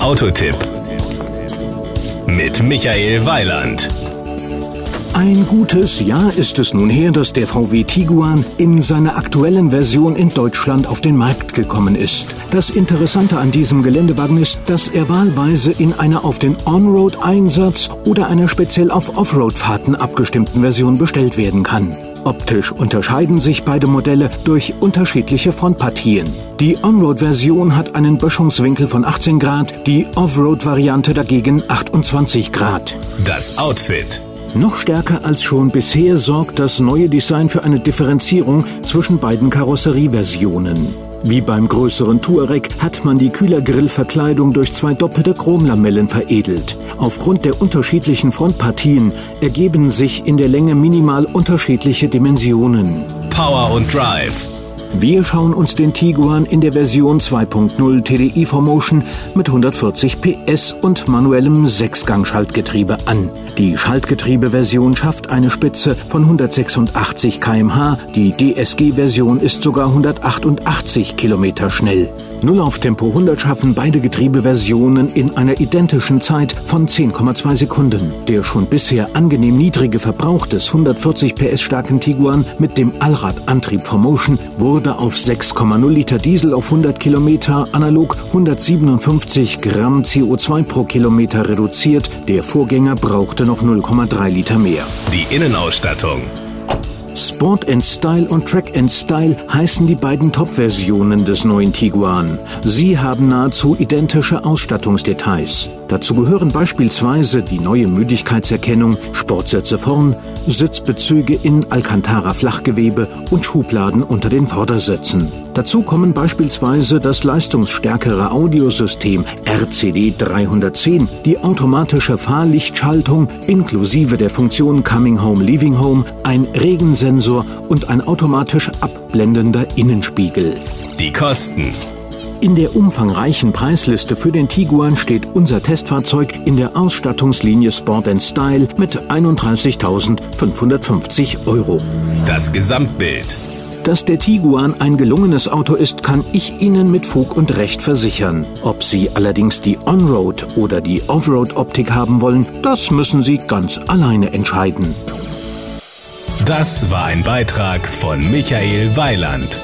Autotipp mit Michael Weiland. Ein gutes Jahr ist es nun her, dass der VW Tiguan in seiner aktuellen Version in Deutschland auf den Markt gekommen ist. Das Interessante an diesem Geländewagen ist, dass er wahlweise in einer auf den On-Road-Einsatz oder einer speziell auf Offroad-Fahrten abgestimmten Version bestellt werden kann. Optisch unterscheiden sich beide Modelle durch unterschiedliche Frontpartien. Die On-Road-Version hat einen Böschungswinkel von 18 Grad, die Offroad-Variante dagegen 28 Grad. Das Outfit. Noch stärker als schon bisher sorgt das neue Design für eine Differenzierung zwischen beiden Karosserieversionen. Wie beim größeren Touareg hat man die Kühlergrillverkleidung durch zwei doppelte Chromlamellen veredelt. Aufgrund der unterschiedlichen Frontpartien ergeben sich in der Länge minimal unterschiedliche Dimensionen. Power und Drive. Wir schauen uns den Tiguan in der Version 2.0 TDI 4Motion mit 140 PS und manuellem Sechsgang-Schaltgetriebe an. Die Schaltgetriebe-Version schafft eine Spitze von 186 km/h, die DSG-Version ist sogar 188 km schnell. 0 auf Tempo 100 schaffen beide Getriebeversionen in einer identischen Zeit von 10,2 Sekunden. Der schon bisher angenehm niedrige Verbrauch des 140 PS starken Tiguan mit dem Allradantrieb 4Motion wurde wurde auf 6,0 Liter Diesel auf 100 Kilometer analog 157 Gramm CO2 pro Kilometer reduziert. Der Vorgänger brauchte noch 0,3 Liter mehr. Die Innenausstattung. Sport and Style und Track and Style heißen die beiden Top-Versionen des neuen Tiguan. Sie haben nahezu identische Ausstattungsdetails. Dazu gehören beispielsweise die neue Müdigkeitserkennung, Sportsitze vorn, Sitzbezüge in Alcantara Flachgewebe und Schubladen unter den Vordersitzen. Dazu kommen beispielsweise das leistungsstärkere Audiosystem RCD 310, die automatische Fahrlichtschaltung inklusive der Funktion Coming Home Leaving Home, ein Regensensor und ein automatisch abblendender Innenspiegel. Die Kosten in der umfangreichen Preisliste für den Tiguan steht unser Testfahrzeug in der Ausstattungslinie Sport Style mit 31.550 Euro. Das Gesamtbild. Dass der Tiguan ein gelungenes Auto ist, kann ich Ihnen mit Fug und Recht versichern. Ob Sie allerdings die On-Road oder die Offroad-Optik haben wollen, das müssen Sie ganz alleine entscheiden. Das war ein Beitrag von Michael Weiland.